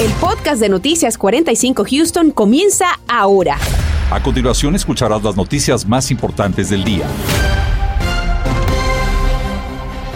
El podcast de Noticias 45 Houston comienza ahora. A continuación escucharás las noticias más importantes del día.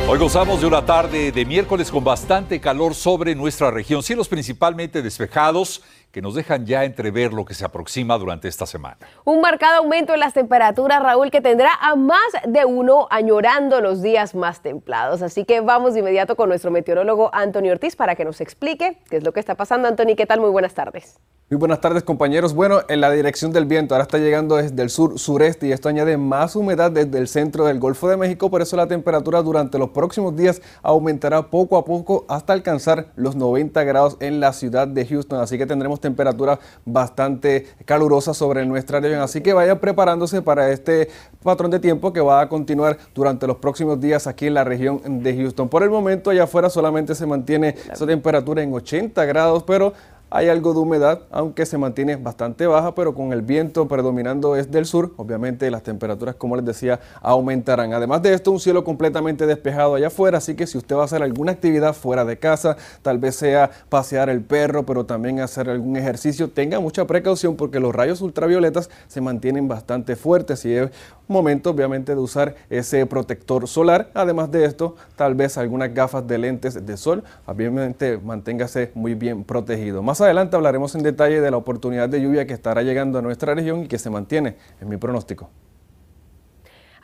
Hoy gozamos de una tarde de miércoles con bastante calor sobre nuestra región, cielos principalmente despejados que nos dejan ya entrever lo que se aproxima durante esta semana. Un marcado aumento en las temperaturas, Raúl, que tendrá a más de uno añorando los días más templados. Así que vamos de inmediato con nuestro meteorólogo Antonio Ortiz para que nos explique qué es lo que está pasando. Antonio, ¿qué tal? Muy buenas tardes. Muy buenas tardes compañeros. Bueno, en la dirección del viento ahora está llegando desde el sur sureste y esto añade más humedad desde el centro del Golfo de México, por eso la temperatura durante los próximos días aumentará poco a poco hasta alcanzar los 90 grados en la ciudad de Houston, así que tendremos temperaturas bastante calurosas sobre nuestra región, así que vayan preparándose para este patrón de tiempo que va a continuar durante los próximos días aquí en la región de Houston. Por el momento allá afuera solamente se mantiene esa temperatura en 80 grados, pero hay algo de humedad, aunque se mantiene bastante baja, pero con el viento predominando es del sur, obviamente las temperaturas, como les decía, aumentarán. Además de esto, un cielo completamente despejado allá afuera, así que si usted va a hacer alguna actividad fuera de casa, tal vez sea pasear el perro, pero también hacer algún ejercicio, tenga mucha precaución porque los rayos ultravioletas se mantienen bastante fuertes y es momento obviamente de usar ese protector solar. Además de esto, tal vez algunas gafas de lentes de sol, obviamente manténgase muy bien protegido. Más adelante hablaremos en detalle de la oportunidad de lluvia que estará llegando a nuestra región y que se mantiene en mi pronóstico.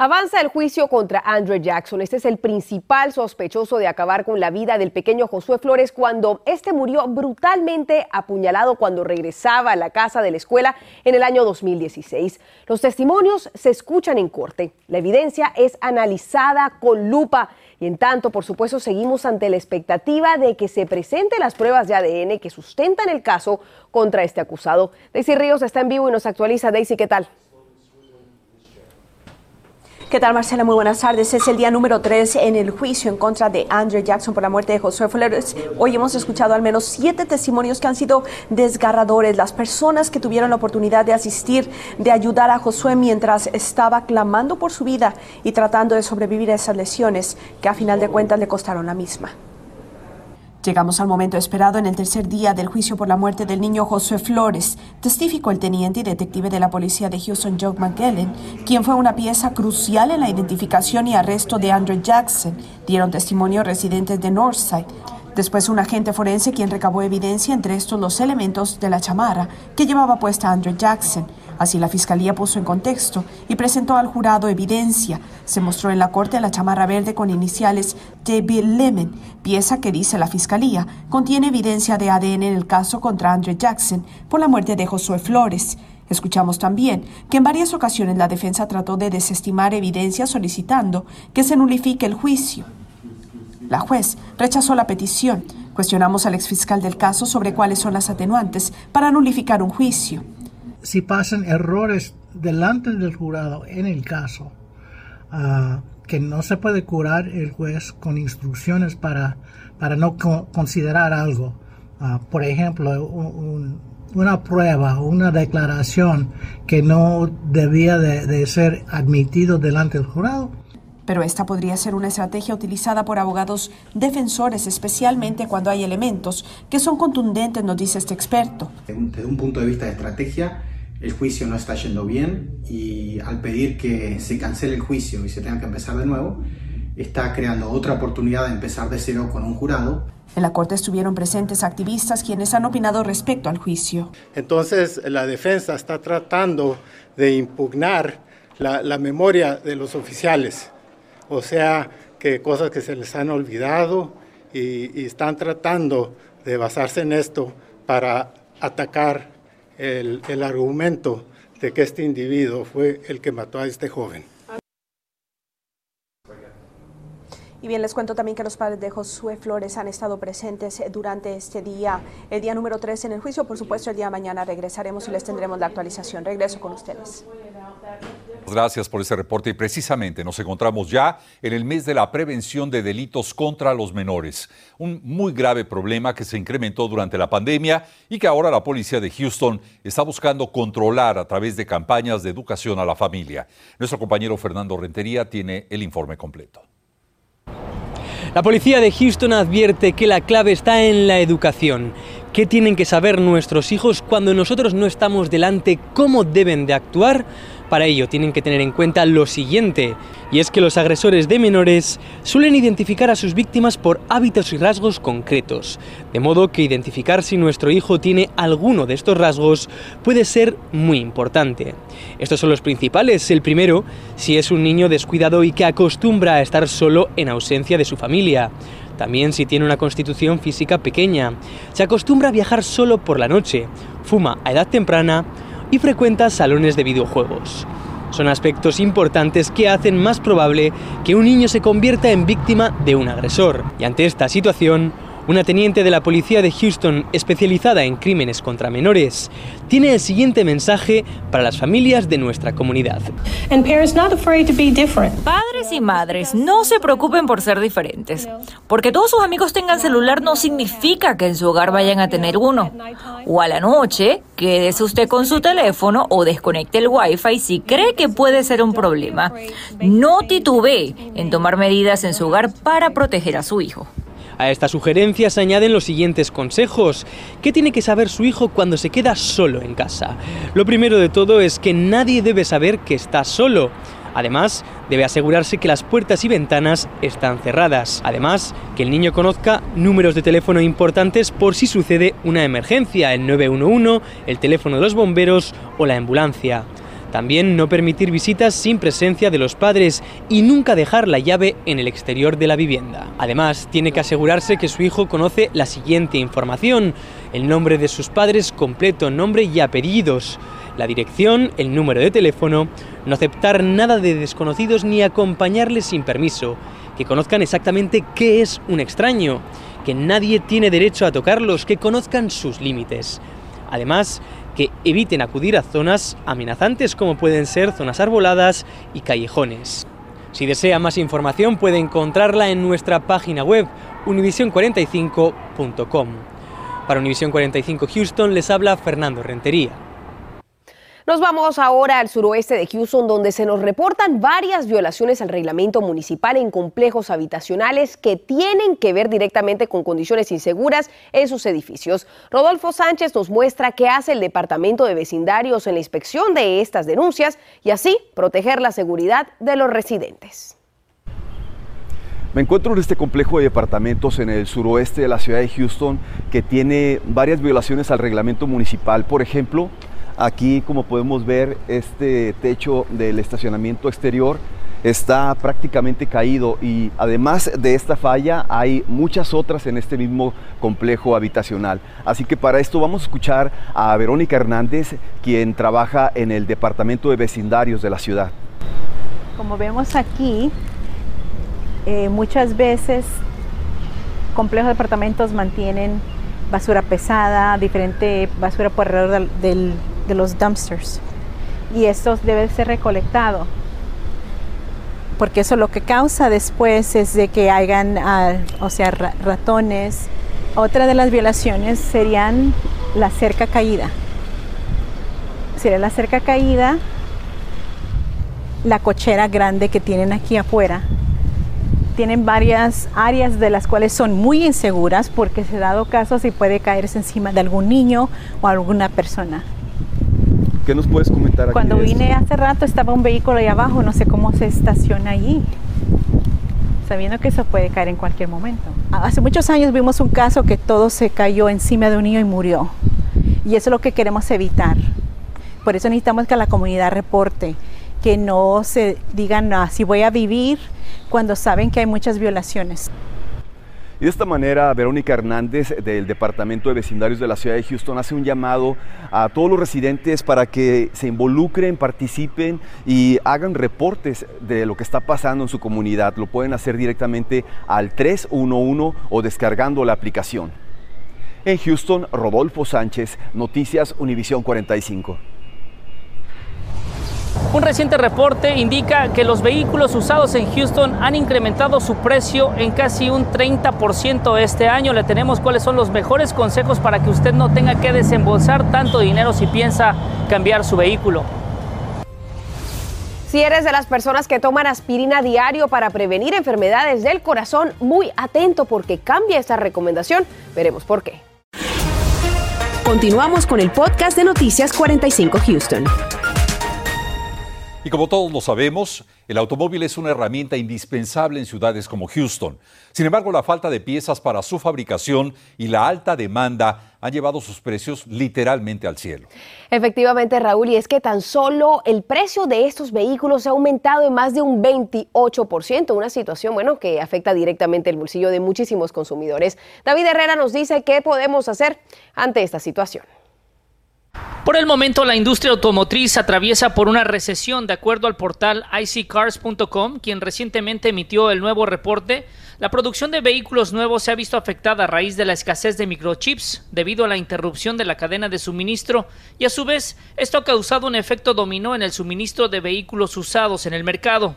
Avanza el juicio contra Andrew Jackson. Este es el principal sospechoso de acabar con la vida del pequeño Josué Flores cuando este murió brutalmente apuñalado cuando regresaba a la casa de la escuela en el año 2016. Los testimonios se escuchan en corte. La evidencia es analizada con lupa y en tanto, por supuesto, seguimos ante la expectativa de que se presenten las pruebas de ADN que sustentan el caso contra este acusado. Daisy Ríos está en vivo y nos actualiza. Daisy, ¿qué tal? ¿Qué tal, Marcela? Muy buenas tardes. Es el día número 3 en el juicio en contra de Andrew Jackson por la muerte de Josué Flores. Hoy hemos escuchado al menos siete testimonios que han sido desgarradores. Las personas que tuvieron la oportunidad de asistir, de ayudar a Josué mientras estaba clamando por su vida y tratando de sobrevivir a esas lesiones que a final de cuentas le costaron la misma. Llegamos al momento esperado en el tercer día del juicio por la muerte del niño Josué Flores. Testificó el teniente y detective de la policía de Houston, Joe McGillen, quien fue una pieza crucial en la identificación y arresto de Andrew Jackson. Dieron testimonio residentes de Northside. Después un agente forense quien recabó evidencia entre estos los elementos de la chamarra que llevaba puesta Andrew Jackson. Así la fiscalía puso en contexto y presentó al jurado evidencia. Se mostró en la corte la chamarra verde con iniciales de Bill Lemon, pieza que dice la fiscalía contiene evidencia de ADN en el caso contra Andrew Jackson por la muerte de Josué Flores. Escuchamos también que en varias ocasiones la defensa trató de desestimar evidencia solicitando que se nulifique el juicio. La juez rechazó la petición. Cuestionamos al exfiscal del caso sobre cuáles son las atenuantes para nulificar un juicio si pasan errores delante del jurado en el caso, ah, que no se puede curar el juez con instrucciones para, para no considerar algo. Ah, por ejemplo, una prueba, una declaración que no debía de ser admitido delante del jurado. Pero esta podría ser una estrategia utilizada por abogados defensores, especialmente cuando hay elementos que son contundentes, nos dice este experto. Desde un punto de vista de estrategia, el juicio no está yendo bien y al pedir que se cancele el juicio y se tenga que empezar de nuevo, está creando otra oportunidad de empezar de cero con un jurado. En la corte estuvieron presentes activistas quienes han opinado respecto al juicio. Entonces la defensa está tratando de impugnar la, memoria de los oficiales, o sea, que cosas que se les han olvidado y, están tratando de basarse en esto para atacar el, el argumento de que este individuo fue el que mató a este joven. Y bien, les cuento también que los padres de Josué Flores han estado presentes durante este día, el día número 3 en el juicio. Por supuesto, el día mañana regresaremos y les tendremos la actualización. Regreso con ustedes. Gracias por ese reporte y precisamente nos encontramos ya en el mes de la prevención de delitos contra los menores, un muy grave problema que se incrementó durante la pandemia y que ahora la policía de Houston está buscando controlar a través de campañas de educación a la familia. Nuestro compañero Fernando Rentería tiene el informe completo. La policía de Houston advierte que la clave está en la educación ¿Qué tienen que saber nuestros hijos cuando nosotros no estamos delante? ¿Cómo deben de actuar? Para ello tienen que tener en cuenta lo siguiente, y es que los agresores de menores suelen identificar a sus víctimas por hábitos y rasgos concretos, de modo que identificar si nuestro hijo tiene alguno de estos rasgos puede ser muy importante. Estos son los principales. El primero, si es un niño descuidado y que acostumbra a estar solo en ausencia de su familia. También si tiene una constitución física pequeña. Se acostumbra a viajar solo por la noche. Fuma a edad temprana y frecuenta salones de videojuegos. Son aspectos importantes que hacen más probable que un niño se convierta en víctima de un agresor. Y ante esta situación, una teniente de la policía de Houston especializada en crímenes contra menores, tiene el siguiente mensaje para las familias de nuestra comunidad. Padres y madres, no se preocupen por ser diferentes. Porque todos sus amigos tengan celular no significa que en su hogar vayan a tener uno. O a la noche, quédese usted con su teléfono o desconecte el wifi si cree que puede ser un problema. No titubee en tomar medidas en su hogar para proteger a su hijo. A estas sugerencias se añaden los siguientes consejos. ¿Qué tiene que saber su hijo cuando se queda solo en casa? Lo primero de todo es que nadie debe saber que está solo. Además, debe asegurarse que las puertas y ventanas están cerradas. Además, que el niño conozca números de teléfono importantes por si sucede una emergencia, el 911, el teléfono de los bomberos o la ambulancia. También no permitir visitas sin presencia de los padres y nunca dejar la llave en el exterior de la vivienda. Además, tiene que asegurarse que su hijo conoce la siguiente información, el nombre de sus padres completo, nombre y apellidos, la dirección, el número de teléfono, no aceptar nada de desconocidos ni acompañarles sin permiso, que conozcan exactamente qué es un extraño, que nadie tiene derecho a tocarlos, que conozcan sus límites. Además, que eviten acudir a zonas amenazantes como pueden ser zonas arboladas y callejones. Si desea más información puede encontrarla en nuestra página web univision45.com. Para Univision 45 Houston les habla Fernando Rentería. Nos vamos ahora al suroeste de Houston, donde se nos reportan varias violaciones al reglamento municipal en complejos habitacionales que tienen que ver directamente con condiciones inseguras en sus edificios. Rodolfo Sánchez nos muestra qué hace el Departamento de Vecindarios en la inspección de estas denuncias y así proteger la seguridad de los residentes. Me encuentro en este complejo de departamentos en el suroeste de la ciudad de Houston que tiene varias violaciones al reglamento municipal. Por ejemplo, Aquí, como podemos ver, este techo del estacionamiento exterior está prácticamente caído y además de esta falla hay muchas otras en este mismo complejo habitacional. Así que para esto vamos a escuchar a Verónica Hernández, quien trabaja en el Departamento de Vecindarios de la ciudad. Como vemos aquí, eh, muchas veces complejos de departamentos mantienen basura pesada, diferente basura por alrededor del de los dumpsters y esto debe ser recolectado porque eso lo que causa después es de que hayan, ah, o sea, ratones. Otra de las violaciones serían la cerca caída. Sería la cerca caída, la cochera grande que tienen aquí afuera. Tienen varias áreas de las cuales son muy inseguras porque se dado caso si puede caerse encima de algún niño o alguna persona. ¿Qué nos puedes comentar aquí Cuando vine hace rato estaba un vehículo ahí abajo, no sé cómo se estaciona allí, sabiendo que eso puede caer en cualquier momento. Hace muchos años vimos un caso que todo se cayó encima de un niño y murió. Y eso es lo que queremos evitar. Por eso necesitamos que la comunidad reporte, que no se digan, así voy a vivir cuando saben que hay muchas violaciones. Y de esta manera, Verónica Hernández del Departamento de Vecindarios de la Ciudad de Houston hace un llamado a todos los residentes para que se involucren, participen y hagan reportes de lo que está pasando en su comunidad. Lo pueden hacer directamente al 311 o descargando la aplicación. En Houston, Rodolfo Sánchez, Noticias Univisión 45. Un reciente reporte indica que los vehículos usados en Houston han incrementado su precio en casi un 30% este año. Le tenemos cuáles son los mejores consejos para que usted no tenga que desembolsar tanto dinero si piensa cambiar su vehículo. Si eres de las personas que toman aspirina diario para prevenir enfermedades del corazón, muy atento porque cambia esta recomendación. Veremos por qué. Continuamos con el podcast de Noticias 45 Houston. Y como todos lo sabemos, el automóvil es una herramienta indispensable en ciudades como Houston. Sin embargo, la falta de piezas para su fabricación y la alta demanda han llevado sus precios literalmente al cielo. Efectivamente, Raúl, y es que tan solo el precio de estos vehículos ha aumentado en más de un 28%, una situación, bueno, que afecta directamente el bolsillo de muchísimos consumidores. David Herrera nos dice qué podemos hacer ante esta situación. Por el momento, la industria automotriz atraviesa por una recesión, de acuerdo al portal iccars.com, quien recientemente emitió el nuevo reporte. La producción de vehículos nuevos se ha visto afectada a raíz de la escasez de microchips debido a la interrupción de la cadena de suministro y a su vez esto ha causado un efecto dominó en el suministro de vehículos usados en el mercado.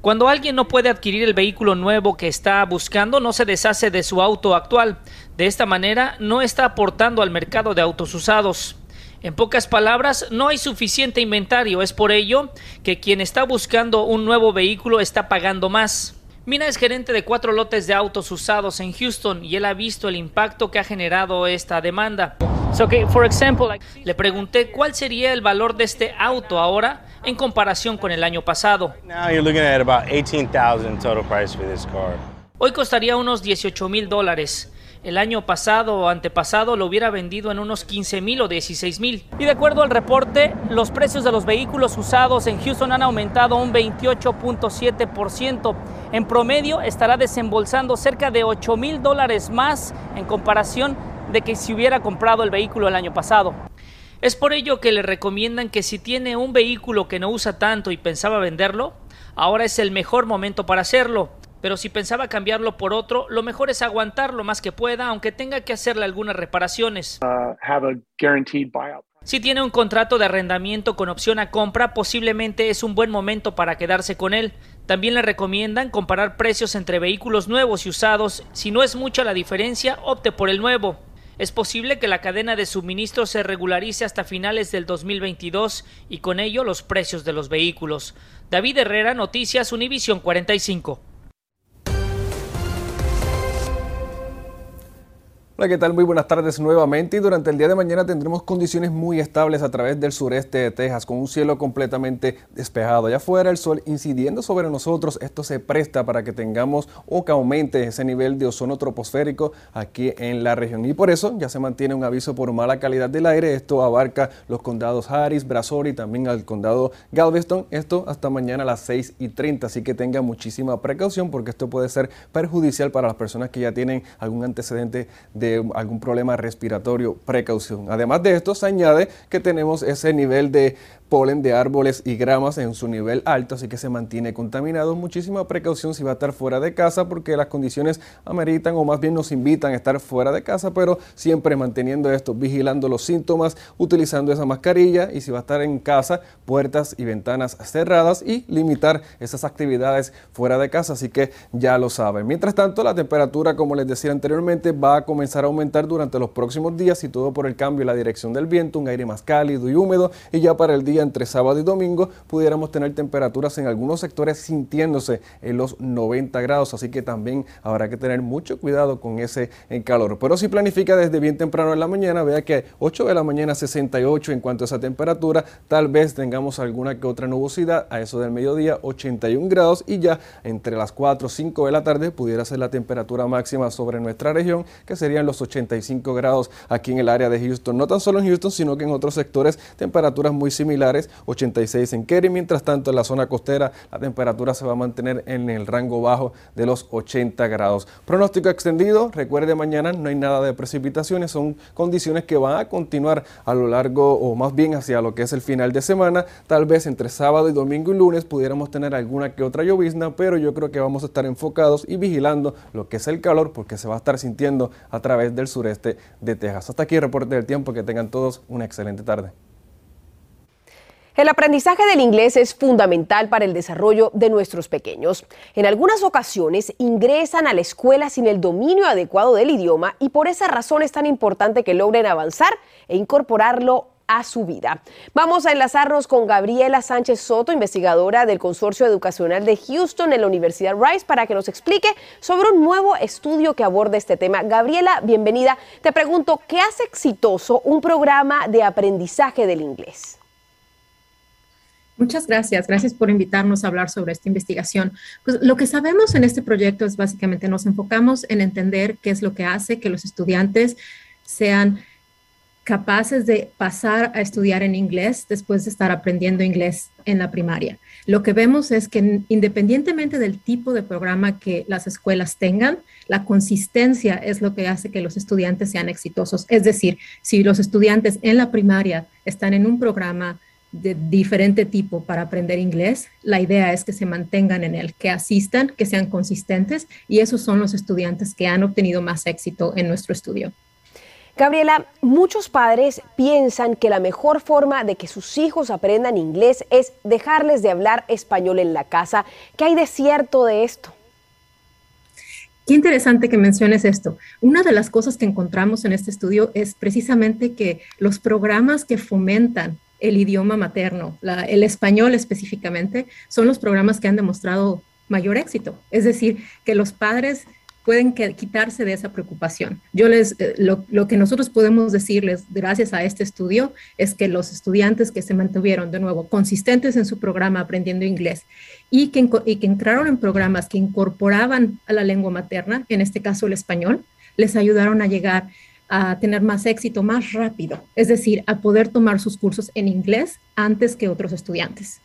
Cuando alguien no puede adquirir el vehículo nuevo que está buscando, no se deshace de su auto actual. De esta manera, no está aportando al mercado de autos usados. En pocas palabras, no hay suficiente inventario. Es por ello que quien está buscando un nuevo vehículo está pagando más. Mina es gerente de cuatro lotes de autos usados en Houston y él ha visto el impacto que ha generado esta demanda. Le pregunté cuál sería el valor de este auto ahora en comparación con el año pasado. Hoy costaría unos 18 mil dólares. El año pasado o antepasado lo hubiera vendido en unos 15 mil o 16 mil. Y de acuerdo al reporte, los precios de los vehículos usados en Houston han aumentado un 28.7%. En promedio estará desembolsando cerca de 8 mil dólares más en comparación de que si hubiera comprado el vehículo el año pasado. Es por ello que le recomiendan que si tiene un vehículo que no usa tanto y pensaba venderlo, ahora es el mejor momento para hacerlo. Pero si pensaba cambiarlo por otro, lo mejor es aguantar lo más que pueda, aunque tenga que hacerle algunas reparaciones. Uh, si tiene un contrato de arrendamiento con opción a compra, posiblemente es un buen momento para quedarse con él. También le recomiendan comparar precios entre vehículos nuevos y usados. Si no es mucha la diferencia, opte por el nuevo. Es posible que la cadena de suministro se regularice hasta finales del 2022 y con ello los precios de los vehículos. David Herrera, Noticias Univisión 45. Hola, ¿qué tal? Muy buenas tardes nuevamente y durante el día de mañana tendremos condiciones muy estables a través del sureste de Texas con un cielo completamente despejado. Allá afuera el sol incidiendo sobre nosotros, esto se presta para que tengamos o que aumente ese nivel de ozono troposférico aquí en la región y por eso ya se mantiene un aviso por mala calidad del aire. Esto abarca los condados Harris, Brazoria y también al condado Galveston. Esto hasta mañana a las 6 y 30, así que tenga muchísima precaución porque esto puede ser perjudicial para las personas que ya tienen algún antecedente de algún problema respiratorio, precaución. Además de esto, se añade que tenemos ese nivel de polen de árboles y gramas en su nivel alto, así que se mantiene contaminado. Muchísima precaución si va a estar fuera de casa porque las condiciones ameritan o más bien nos invitan a estar fuera de casa, pero siempre manteniendo esto, vigilando los síntomas, utilizando esa mascarilla y si va a estar en casa, puertas y ventanas cerradas y limitar esas actividades fuera de casa, así que ya lo saben. Mientras tanto, la temperatura, como les decía anteriormente, va a comenzar a aumentar durante los próximos días y todo por el cambio en la dirección del viento, un aire más cálido y húmedo y ya para el día entre sábado y domingo pudiéramos tener temperaturas en algunos sectores sintiéndose en los 90 grados, así que también habrá que tener mucho cuidado con ese calor. Pero si planifica desde bien temprano en la mañana, vea que 8 de la mañana 68 en cuanto a esa temperatura, tal vez tengamos alguna que otra nubosidad a eso del mediodía 81 grados y ya entre las 4 o 5 de la tarde pudiera ser la temperatura máxima sobre nuestra región, que serían los 85 grados aquí en el área de Houston. No tan solo en Houston, sino que en otros sectores temperaturas muy similares 86 en Kerry. Mientras tanto, en la zona costera la temperatura se va a mantener en el rango bajo de los 80 grados. Pronóstico extendido, recuerde mañana no hay nada de precipitaciones, son condiciones que van a continuar a lo largo o más bien hacia lo que es el final de semana. Tal vez entre sábado y domingo y lunes pudiéramos tener alguna que otra llovizna, pero yo creo que vamos a estar enfocados y vigilando lo que es el calor porque se va a estar sintiendo a través del sureste de Texas. Hasta aquí el reporte del tiempo, que tengan todos una excelente tarde. El aprendizaje del inglés es fundamental para el desarrollo de nuestros pequeños. En algunas ocasiones ingresan a la escuela sin el dominio adecuado del idioma y por esa razón es tan importante que logren avanzar e incorporarlo a su vida. Vamos a enlazarnos con Gabriela Sánchez Soto, investigadora del Consorcio Educacional de Houston en la Universidad Rice, para que nos explique sobre un nuevo estudio que aborda este tema. Gabriela, bienvenida. Te pregunto, ¿qué hace exitoso un programa de aprendizaje del inglés? Muchas gracias. Gracias por invitarnos a hablar sobre esta investigación. Pues lo que sabemos en este proyecto es básicamente nos enfocamos en entender qué es lo que hace que los estudiantes sean capaces de pasar a estudiar en inglés después de estar aprendiendo inglés en la primaria. Lo que vemos es que independientemente del tipo de programa que las escuelas tengan, la consistencia es lo que hace que los estudiantes sean exitosos. Es decir, si los estudiantes en la primaria están en un programa de diferente tipo para aprender inglés. La idea es que se mantengan en él, que asistan, que sean consistentes y esos son los estudiantes que han obtenido más éxito en nuestro estudio. Gabriela, muchos padres piensan que la mejor forma de que sus hijos aprendan inglés es dejarles de hablar español en la casa. ¿Qué hay de cierto de esto? Qué interesante que menciones esto. Una de las cosas que encontramos en este estudio es precisamente que los programas que fomentan el idioma materno, el español específicamente, son los programas que han demostrado mayor éxito. Es decir, que los padres pueden quitarse de esa preocupación. Yo les, eh, lo, que nosotros podemos decirles gracias a este estudio es que los estudiantes que se mantuvieron de nuevo consistentes en su programa aprendiendo inglés y que, y que entraron en programas que incorporaban a la lengua materna, en este caso el español, les ayudaron a llegar a tener más éxito más rápido, es decir, a poder tomar sus cursos en inglés antes que otros estudiantes.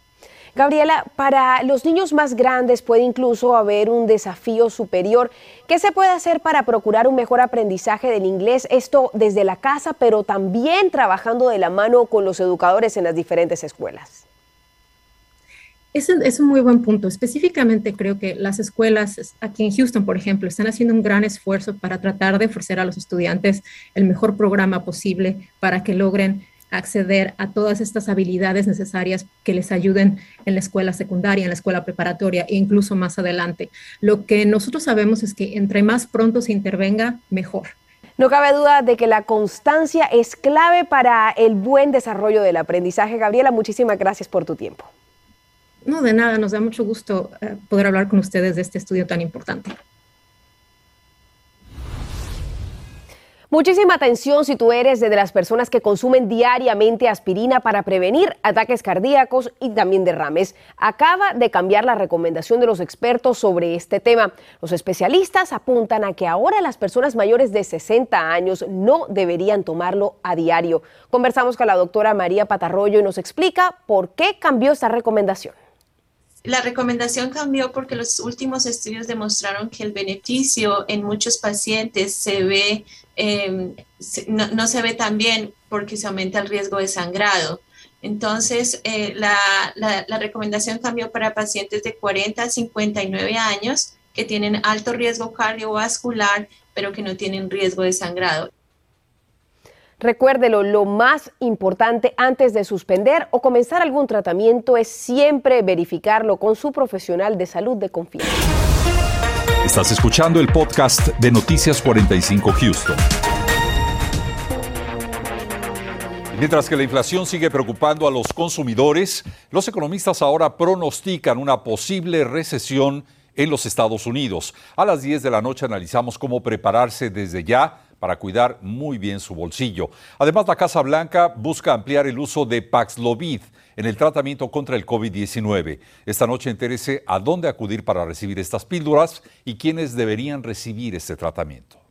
Gabriela, para los niños más grandes puede incluso haber un desafío superior. ¿Qué se puede hacer para procurar un mejor aprendizaje del inglés? Esto desde la casa, pero también trabajando de la mano con los educadores en las diferentes escuelas. Es un muy buen punto. Específicamente creo que las escuelas aquí en Houston, por ejemplo, están haciendo un gran esfuerzo para tratar de ofrecer a los estudiantes el mejor programa posible para que logren acceder a todas estas habilidades necesarias que les ayuden en la escuela secundaria, en la escuela preparatoria e incluso más adelante. Lo que nosotros sabemos es que entre más pronto se intervenga, mejor. No cabe duda de que la constancia es clave para el buen desarrollo del aprendizaje. Gabriela, muchísimas gracias por tu tiempo. No, de nada, nos da mucho gusto eh, poder hablar con ustedes de este estudio tan importante. Muchísima atención si tú eres de las personas que consumen diariamente aspirina para prevenir ataques cardíacos y también derrames. Acaba de cambiar la recomendación de los expertos sobre este tema. Los especialistas apuntan a que ahora las personas mayores de 60 años no deberían tomarlo a diario. Conversamos con la doctora María Patarroyo y nos explica por qué cambió esta recomendación. La recomendación cambió porque los últimos estudios demostraron que el beneficio en muchos pacientes se ve, em, no, se ve tan bien porque se aumenta el riesgo de sangrado. Entonces, eh, la, la recomendación cambió para pacientes de 40 a 59 años que tienen alto riesgo cardiovascular, pero que no tienen riesgo de sangrado. Recuérdelo, lo más importante antes de suspender o comenzar algún tratamiento es siempre verificarlo con su profesional de salud de confianza. Estás escuchando el podcast de Noticias 45 Houston. Mientras que la inflación sigue preocupando a los consumidores, los economistas ahora pronostican una posible recesión en los Estados Unidos. A las 10 de la noche analizamos cómo prepararse desde ya para cuidar muy bien su bolsillo. Además, la Casa Blanca busca ampliar el uso de Paxlovid en el tratamiento contra el COVID-19. Esta noche entérese a dónde acudir para recibir estas píldoras y quiénes deberían recibir este tratamiento.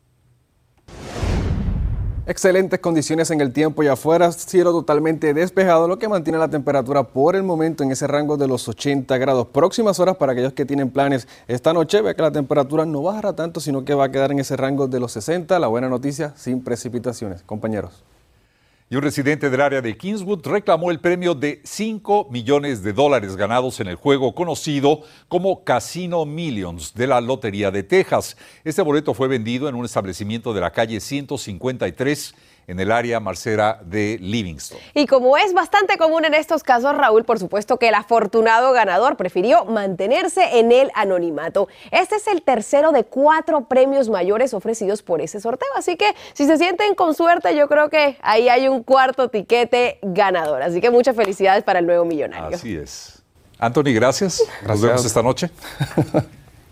Excelentes condiciones en el tiempo y afuera, cielo totalmente despejado, lo que mantiene la temperatura por el momento en ese rango de los 80 grados. Próximas horas para aquellos que tienen planes esta noche, ve que la temperatura no bajará tanto, sino que va a quedar en ese rango de los 60. La buena noticia, sin precipitaciones. Compañeros. Y un residente del área de Kingswood reclamó el premio de 5 millones de dólares ganados en el juego conocido como Casino Millions de la Lotería de Texas. Este boleto fue vendido en un establecimiento de la calle 153 en el área marcera de Livingston. Y como es bastante común en estos casos, Raúl, por supuesto que el afortunado ganador prefirió mantenerse en el anonimato. Este es el tercero de cuatro premios mayores ofrecidos por ese sorteo, así que si se sienten con suerte, yo creo que ahí hay un cuarto tiquete ganador. Así que muchas felicidades para el nuevo millonario. Así es. Anthony, gracias. Nos vemos esta noche.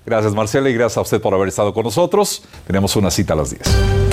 Gracias, Marcela, y gracias a usted por haber estado con nosotros. Tenemos una cita a las 10.